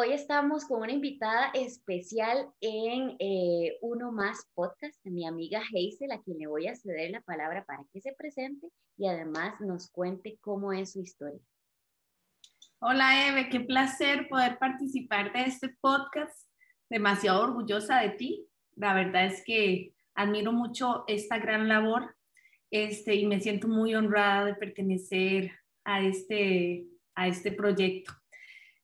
Hoy estamos con una invitada especial en eh, Uno Más Podcast, mi amiga Hazel, a quien le voy a ceder la palabra para que se presente y además nos cuente cómo es su historia. Hola Eve, qué placer poder participar de este podcast. Demasiado orgullosa de ti. La verdad es que admiro mucho esta gran labor este, y me siento muy honrada de pertenecer a este, a este proyecto.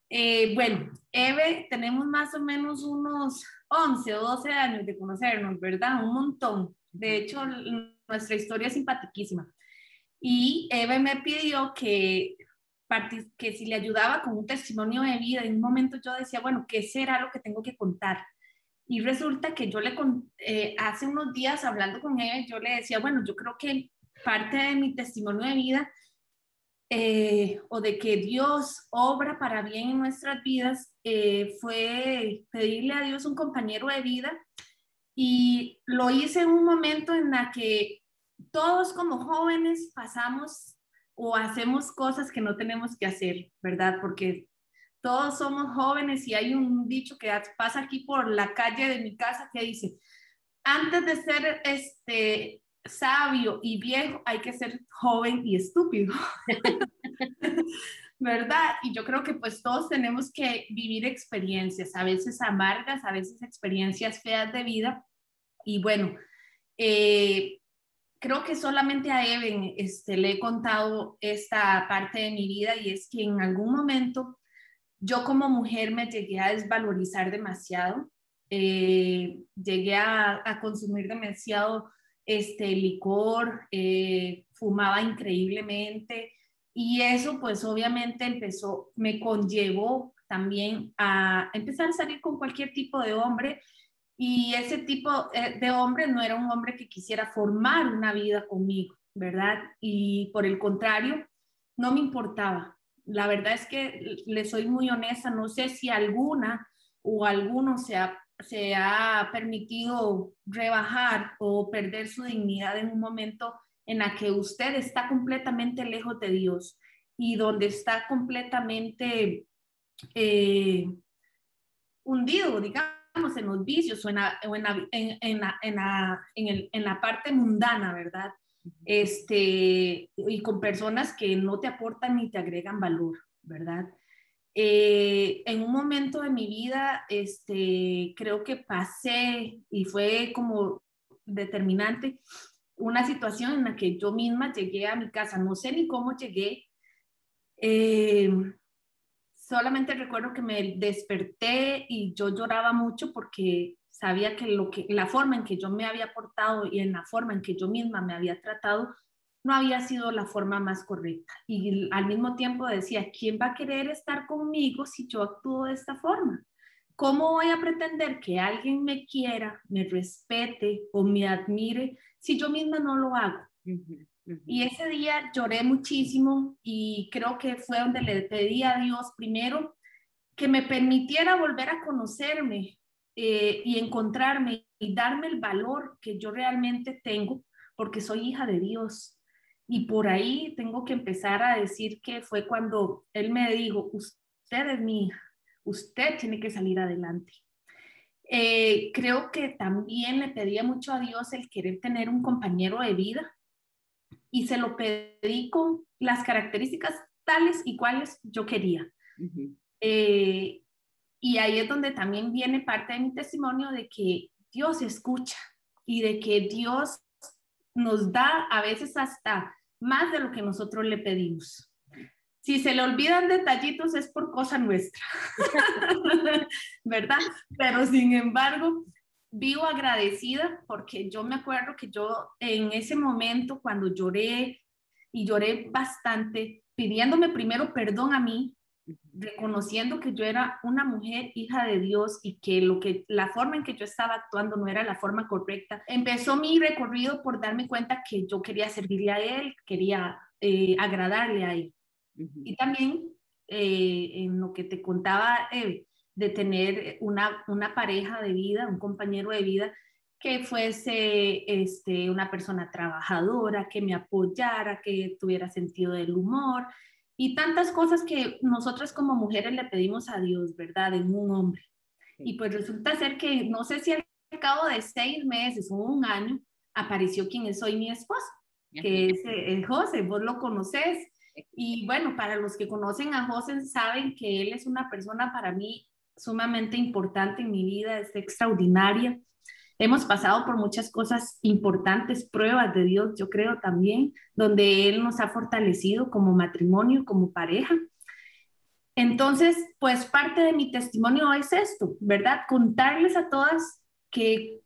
Eh, bueno, Eve, tenemos más o menos unos 11 o 12 años de conocernos, ¿verdad? Un montón. De hecho, nuestra historia es simpaticísima. Y Eve me pidió que, que si le ayudaba con un testimonio de vida, en un momento yo decía, bueno, ¿qué será lo que tengo que contar? Y resulta que yo le, eh, hace unos días hablando con Eve, yo le decía, bueno, yo creo que parte de mi testimonio de vida eh, o de que Dios obra para bien en nuestras vidas eh, fue pedirle a Dios un compañero de vida y lo hice en un momento en la que todos como jóvenes pasamos o hacemos cosas que no tenemos que hacer, ¿verdad? Porque todos somos jóvenes y hay un dicho que pasa aquí por la calle de mi casa que dice, antes de ser este sabio y viejo, hay que ser joven y estúpido. ¿Verdad? Y yo creo que pues todos tenemos que vivir experiencias, a veces amargas, a veces experiencias feas de vida. Y bueno, eh, creo que solamente a Even este, le he contado esta parte de mi vida y es que en algún momento yo como mujer me llegué a desvalorizar demasiado, eh, llegué a consumir demasiado este, licor, eh, fumaba increíblemente y eso pues obviamente empezó, me conllevó también a empezar a salir con cualquier tipo de hombre y ese tipo eh, de hombre no era un hombre que quisiera formar una vida conmigo, ¿verdad? Y por el contrario, no me importaba. La verdad es que le soy muy honesta, no sé si alguna o alguno se ha se ha permitido rebajar o perder su dignidad en un momento en la que usted está completamente lejos de Dios y donde está completamente eh, hundido, digamos, en los vicios o en la, en la parte mundana, ¿verdad? Este, y con personas que no te aportan ni te agregan valor, ¿verdad? Eh, en un momento de mi vida, este, creo que pasé y fue como determinante una situación en la que yo misma llegué a mi casa. No sé ni cómo llegué. Eh, solamente recuerdo que me desperté y yo lloraba mucho porque sabía que, lo que la forma en que yo me había portado y en la forma en que yo misma me había tratado no había sido la forma más correcta. Y al mismo tiempo decía, ¿quién va a querer estar conmigo si yo actúo de esta forma? ¿Cómo voy a pretender que alguien me quiera, me respete o me admire si yo misma no lo hago? Y ese día lloré muchísimo y creo que fue donde le pedí a Dios primero que me permitiera volver a conocerme eh, y encontrarme y darme el valor que yo realmente tengo porque soy hija de Dios y por ahí tengo que empezar a decir que fue cuando él me dijo, usted es mi hija, usted tiene que salir adelante. Eh, creo que también le pedía mucho a Dios el querer tener un compañero de vida y se lo pedí con las características tales y cuales yo quería. Eh, y ahí es donde también viene parte de mi testimonio de que Dios escucha y de que Dios nos da a veces hasta más de lo que nosotros le pedimos. Si se le olvidan detallitos es por cosa nuestra, ¿verdad? Pero sin embargo, vivo agradecida porque yo me acuerdo que yo en ese momento cuando lloré y lloré bastante, pidiéndome primero perdón a mí, reconociendo que yo era una mujer hija de Dios y que lo que la forma en que yo estaba actuando no era la forma correcta. Empezó mi recorrido por darme cuenta que yo quería servirle a él, quería eh, agradarle a él. Y también eh, en lo que te contaba de tener una, una pareja de vida, un compañero de vida que fuese este, una persona trabajadora, que me apoyara, que tuviera sentido del humor, y tantas cosas que nosotras como mujeres le pedimos a Dios, ¿verdad? En un hombre. Y pues resulta ser que no sé si al cabo de seis meses o un año apareció quien es hoy mi esposo, que es el eh, José, vos lo conoces. Y bueno, para los que conocen a José saben que él es una persona para mí sumamente importante en mi vida, es extraordinaria. Hemos pasado por muchas cosas importantes, pruebas de Dios, yo creo también, donde Él nos ha fortalecido como matrimonio, como pareja. Entonces, pues parte de mi testimonio es esto, ¿verdad? Contarles a todas que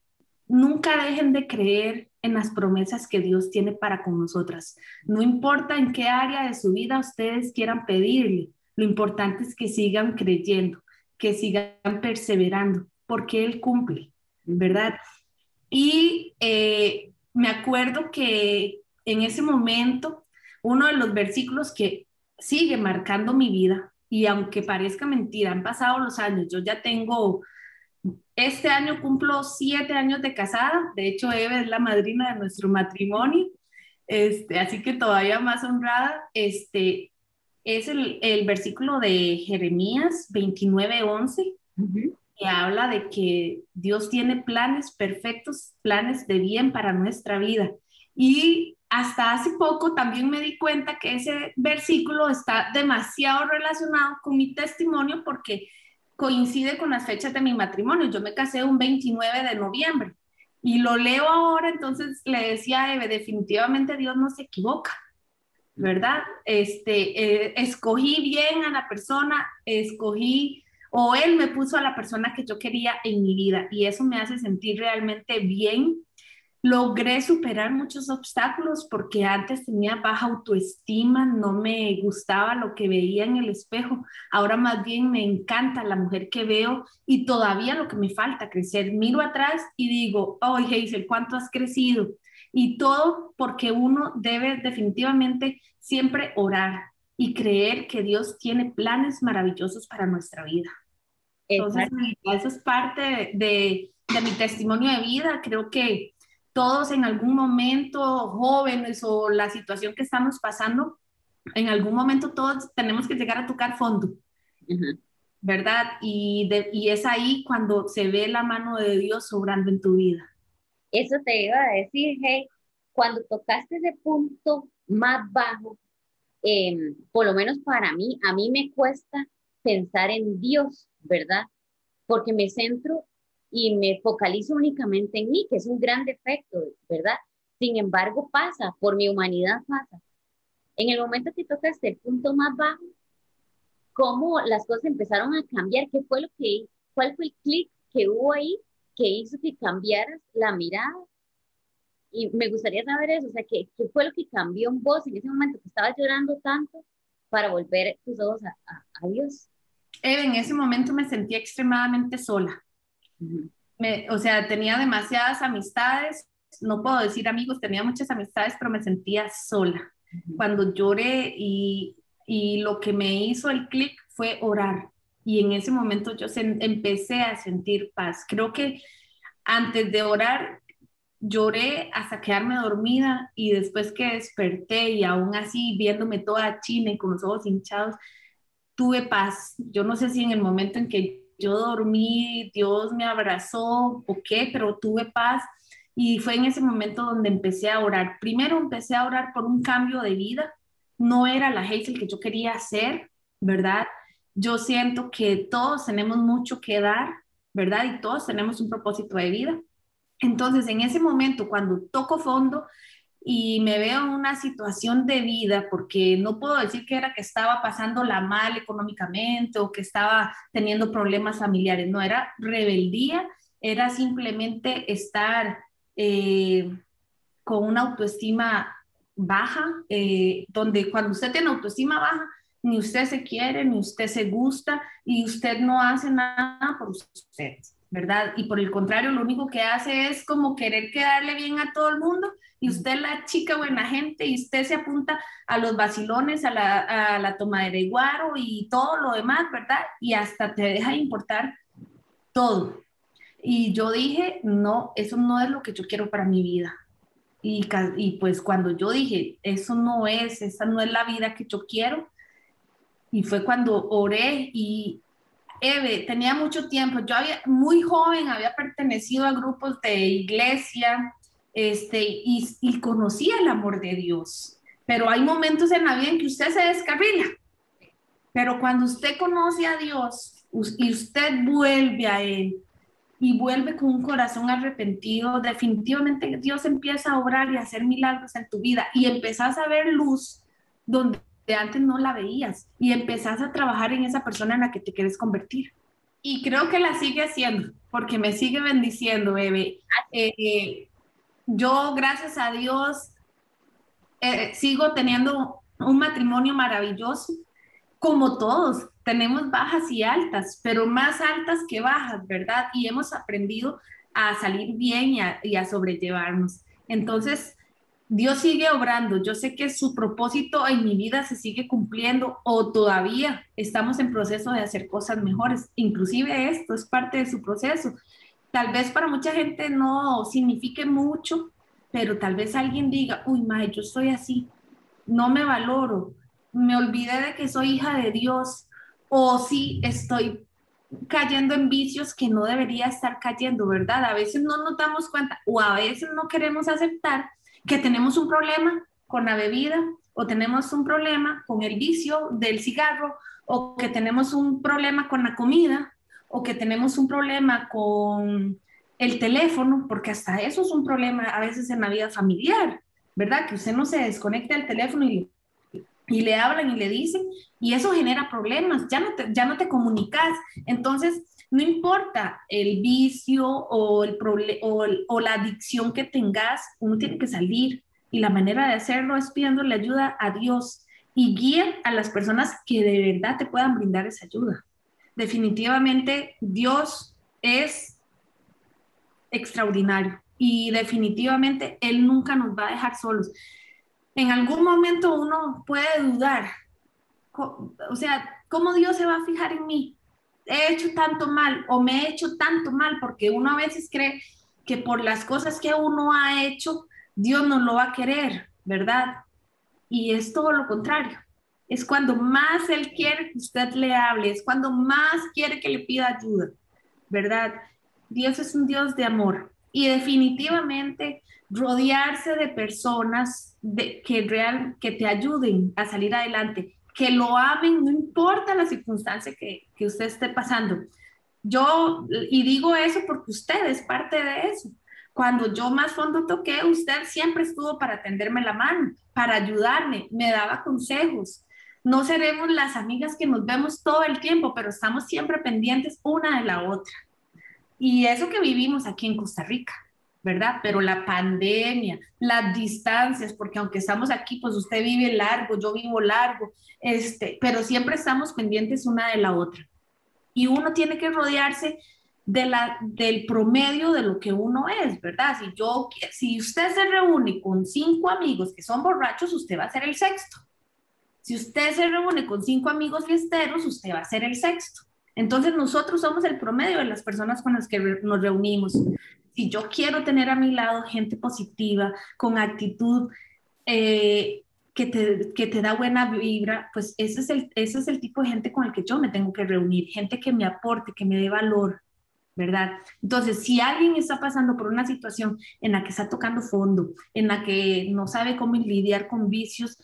nunca dejen de creer en las promesas que Dios tiene para con nosotras. No importa en qué área de su vida ustedes quieran pedirle, lo importante es que sigan creyendo, que sigan perseverando, porque Él cumple. ¿Verdad? Y eh, me acuerdo que en ese momento, uno de los versículos que sigue marcando mi vida, y aunque parezca mentira, han pasado los años, yo ya tengo, este año cumplo siete años de casada, de hecho Eve es la madrina de nuestro matrimonio, este, así que todavía más honrada, este, es el, el versículo de Jeremías 29, 11 que habla de que Dios tiene planes perfectos, planes de bien para nuestra vida. Y hasta hace poco también me di cuenta que ese versículo está demasiado relacionado con mi testimonio porque coincide con las fechas de mi matrimonio. Yo me casé un 29 de noviembre y lo leo ahora, entonces le decía a Eve, definitivamente Dios no se equivoca, ¿verdad? Este, eh, escogí bien a la persona, escogí o él me puso a la persona que yo quería en mi vida y eso me hace sentir realmente bien. Logré superar muchos obstáculos porque antes tenía baja autoestima, no me gustaba lo que veía en el espejo. Ahora más bien me encanta la mujer que veo y todavía lo que me falta crecer. Miro atrás y digo, oh Hazel, ¿cuánto has crecido? Y todo porque uno debe definitivamente siempre orar, y creer que Dios tiene planes maravillosos para nuestra vida. Entonces, eso es parte de, de, mi testimonio de vida. Creo que todos en algún momento, jóvenes o la situación que estamos pasando, en algún momento todos tenemos que llegar a tocar fondo, ¿verdad? Y, y es ahí cuando se ve la mano de Dios sobrando en tu vida. Eso te iba a decir, hey, cuando tocaste ese punto más bajo, Em, por lo menos para mí, a mí me cuesta pensar en Dios, ¿verdad? Porque me centro y me focalizo únicamente en mí, que es un gran defecto, ¿verdad? Sin embargo, pasa, por mi humanidad pasa. En el momento que tocaste el punto más bajo, cómo las cosas empezaron a cambiar, qué fue lo que, cuál fue el clic que hubo ahí que hizo que cambiaras la mirada y me gustaría saber eso, o sea, ¿qué, ¿qué, fue lo que cambió en vos en ese momento que estabas llorando tanto para volver tus ojos a, a, Dios? en ese momento me sentía extremadamente sola. me, o sea, tenía demasiadas amistades, no puedo decir amigos, tenía muchas amistades, pero me sentía sola. Cuando lloré y, y lo que me hizo el clic fue orar. Y en ese momento yo empecé a sentir paz. Creo que antes de orar lloré hasta quedarme dormida y después que desperté y aún así viéndome toda china y con los ojos hinchados, tuve paz. Yo no sé si en el momento en que yo dormí, Dios me abrazó o qué, pero tuve paz y fue en ese momento donde empecé a orar. Primero empecé a orar por un cambio de vida. No era la Hazel que yo quería hacer, ¿verdad? Yo siento que todos tenemos mucho que dar, ¿verdad? Y todos tenemos un propósito de vida entonces, en ese momento, cuando toco fondo y me veo en una situación de vida, porque no puedo decir que era que estaba pasándola mal económicamente o que estaba teniendo problemas familiares, no, era rebeldía, era simplemente estar eh, con una autoestima baja, eh, donde cuando usted tiene autoestima baja, ni usted se quiere, ni usted se gusta y usted no hace nada por usted. ¿Verdad? Y por el contrario, lo único que hace es como querer quedarle bien a todo el mundo y usted es la chica buena gente y usted se apunta a los vacilones, a la, a la tomadera de guaro y todo lo demás, ¿verdad? Y hasta te deja de importar todo. Y yo dije, no, eso no es lo que yo quiero para mi vida. Y, y pues cuando yo dije, eso no es, esa no es la vida que yo quiero, Y fue cuando oré y Eve, tenía mucho tiempo. Yo había, muy joven, había pertenecido a grupos de iglesia este, y, conocía el amor de Dios. Pero hay momentos en la vida en que usted se descarrila. Pero cuando usted conoce a Dios y usted vuelve a Él y vuelve con un corazón arrepentido, definitivamente Dios empieza a obrar y a hacer milagros en tu vida y empezás a ver luz donde antes no la veías y empezás a trabajar en esa persona en la que te quieres convertir. Y creo que la sigue haciendo porque me sigue bendiciendo, bebé. Eh, yo, gracias a Dios, eh, sigo teniendo un matrimonio maravilloso, como todos, tenemos bajas y altas, pero más altas que bajas, ¿verdad? Y hemos aprendido a salir bien y a, y a sobrellevarnos. Entonces, Dios sigue obrando. Yo sé que su propósito en mi vida se sigue cumpliendo o todavía estamos en proceso de hacer cosas mejores. Inclusive esto es parte de su proceso. Tal vez para mucha gente no signifique mucho, pero tal vez alguien diga, uy, madre, yo soy así, no me valoro, me olvidé de que soy hija de Dios o sí estoy cayendo en vicios que no debería estar cayendo, ¿verdad? A veces no nos damos cuenta o a veces no queremos aceptar que tenemos un problema con la bebida o tenemos un problema con el vicio del cigarro o que tenemos un problema con la comida o que tenemos un problema con el teléfono, porque hasta eso es un problema a veces en la vida familiar, ¿verdad? Que usted no se desconecta del teléfono y, y le hablan y le dicen, y eso genera problemas, ya no te, ya no te comunicas. Entonces, no importa el vicio o, el o, la adicción que tengas, uno tiene que salir y la manera de hacerlo es pidiéndole ayuda a Dios y guía a las personas que de verdad te puedan brindar esa ayuda. Definitivamente Dios es extraordinario y definitivamente Él nunca nos va a dejar solos. En algún momento uno puede dudar, o sea, ¿cómo Dios se va a fijar en mí? He hecho tanto mal o me he hecho tanto mal, porque uno a veces cree que por las cosas que uno ha hecho, Dios no lo va a querer, ¿verdad? Y es todo lo contrario. Es cuando más Él quiere que usted le hable, es cuando más quiere que le pida ayuda, ¿verdad? Dios es un Dios de amor y definitivamente rodearse de personas de, que, real, que te ayuden a salir adelante que lo amen, no importa la circunstancia que, que usted esté pasando. Yo, y digo eso porque usted es parte de eso. Cuando yo más fondo toqué, usted siempre estuvo para tenderme la mano, para ayudarme, me daba consejos. No seremos las amigas que nos vemos todo el tiempo, pero estamos siempre pendientes una de la otra. Y eso que vivimos aquí en Costa Rica. ¿Verdad? Pero la pandemia, las distancias, porque aunque estamos aquí, pues usted vive largo, yo vivo largo, este, pero siempre estamos pendientes una de la otra. Y uno tiene que rodearse de la, del promedio de lo que uno es, ¿verdad? Si, yo, si usted se reúne con cinco amigos que son borrachos, usted va a ser el sexto. Si usted se reúne con cinco amigos fiesteros, usted va a ser el sexto. Entonces nosotros somos el promedio de las personas con las que nos reunimos si yo quiero tener a mi lado gente positiva, con actitud eh, que, te, que, te, da buena vibra, pues ese es, el, ese es el tipo de gente con el que yo me tengo que reunir, gente que me aporte, que me dé valor, ¿verdad? Entonces, si alguien está pasando por una situación en la que está tocando fondo, en la que no sabe cómo lidiar con vicios,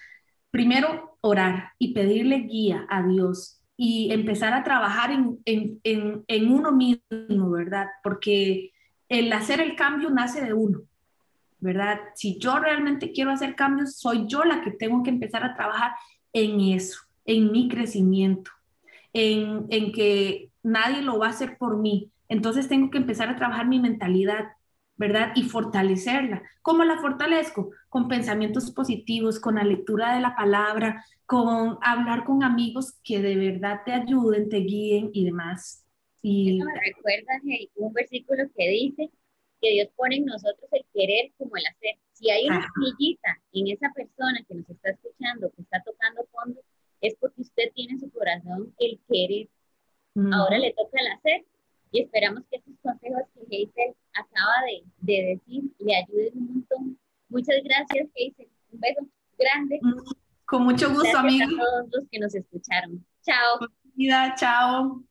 primero orar y pedirle guía a Dios y empezar a trabajar en, en, en, en uno mismo, ¿verdad? Porque el hacer el cambio nace de uno, ¿verdad? Si yo realmente quiero hacer cambios, soy yo la que tengo que empezar a trabajar en eso, en mi crecimiento, en, en que nadie lo va a hacer por mí. Entonces tengo que empezar a trabajar mi mentalidad, ¿verdad? Y fortalecerla. ¿Cómo la fortalezco? Con pensamientos positivos, con la lectura de la palabra, con hablar con amigos que de verdad te ayuden, te guíen y demás. Y me recuerda un versículo que dice que Dios pone en nosotros el querer como el hacer. Si hay una semillita en esa persona que nos está escuchando, que está tocando fondo, es porque usted tiene en su corazón el querer. Ahora le toca el hacer y esperamos que estos consejos que Hazel acaba de, de decir le ayuden un montón. Muchas gracias, Hazel. Un beso grande. Con mucho gusto, gracias a todos los que nos escucharon. Chao. Vida, chao.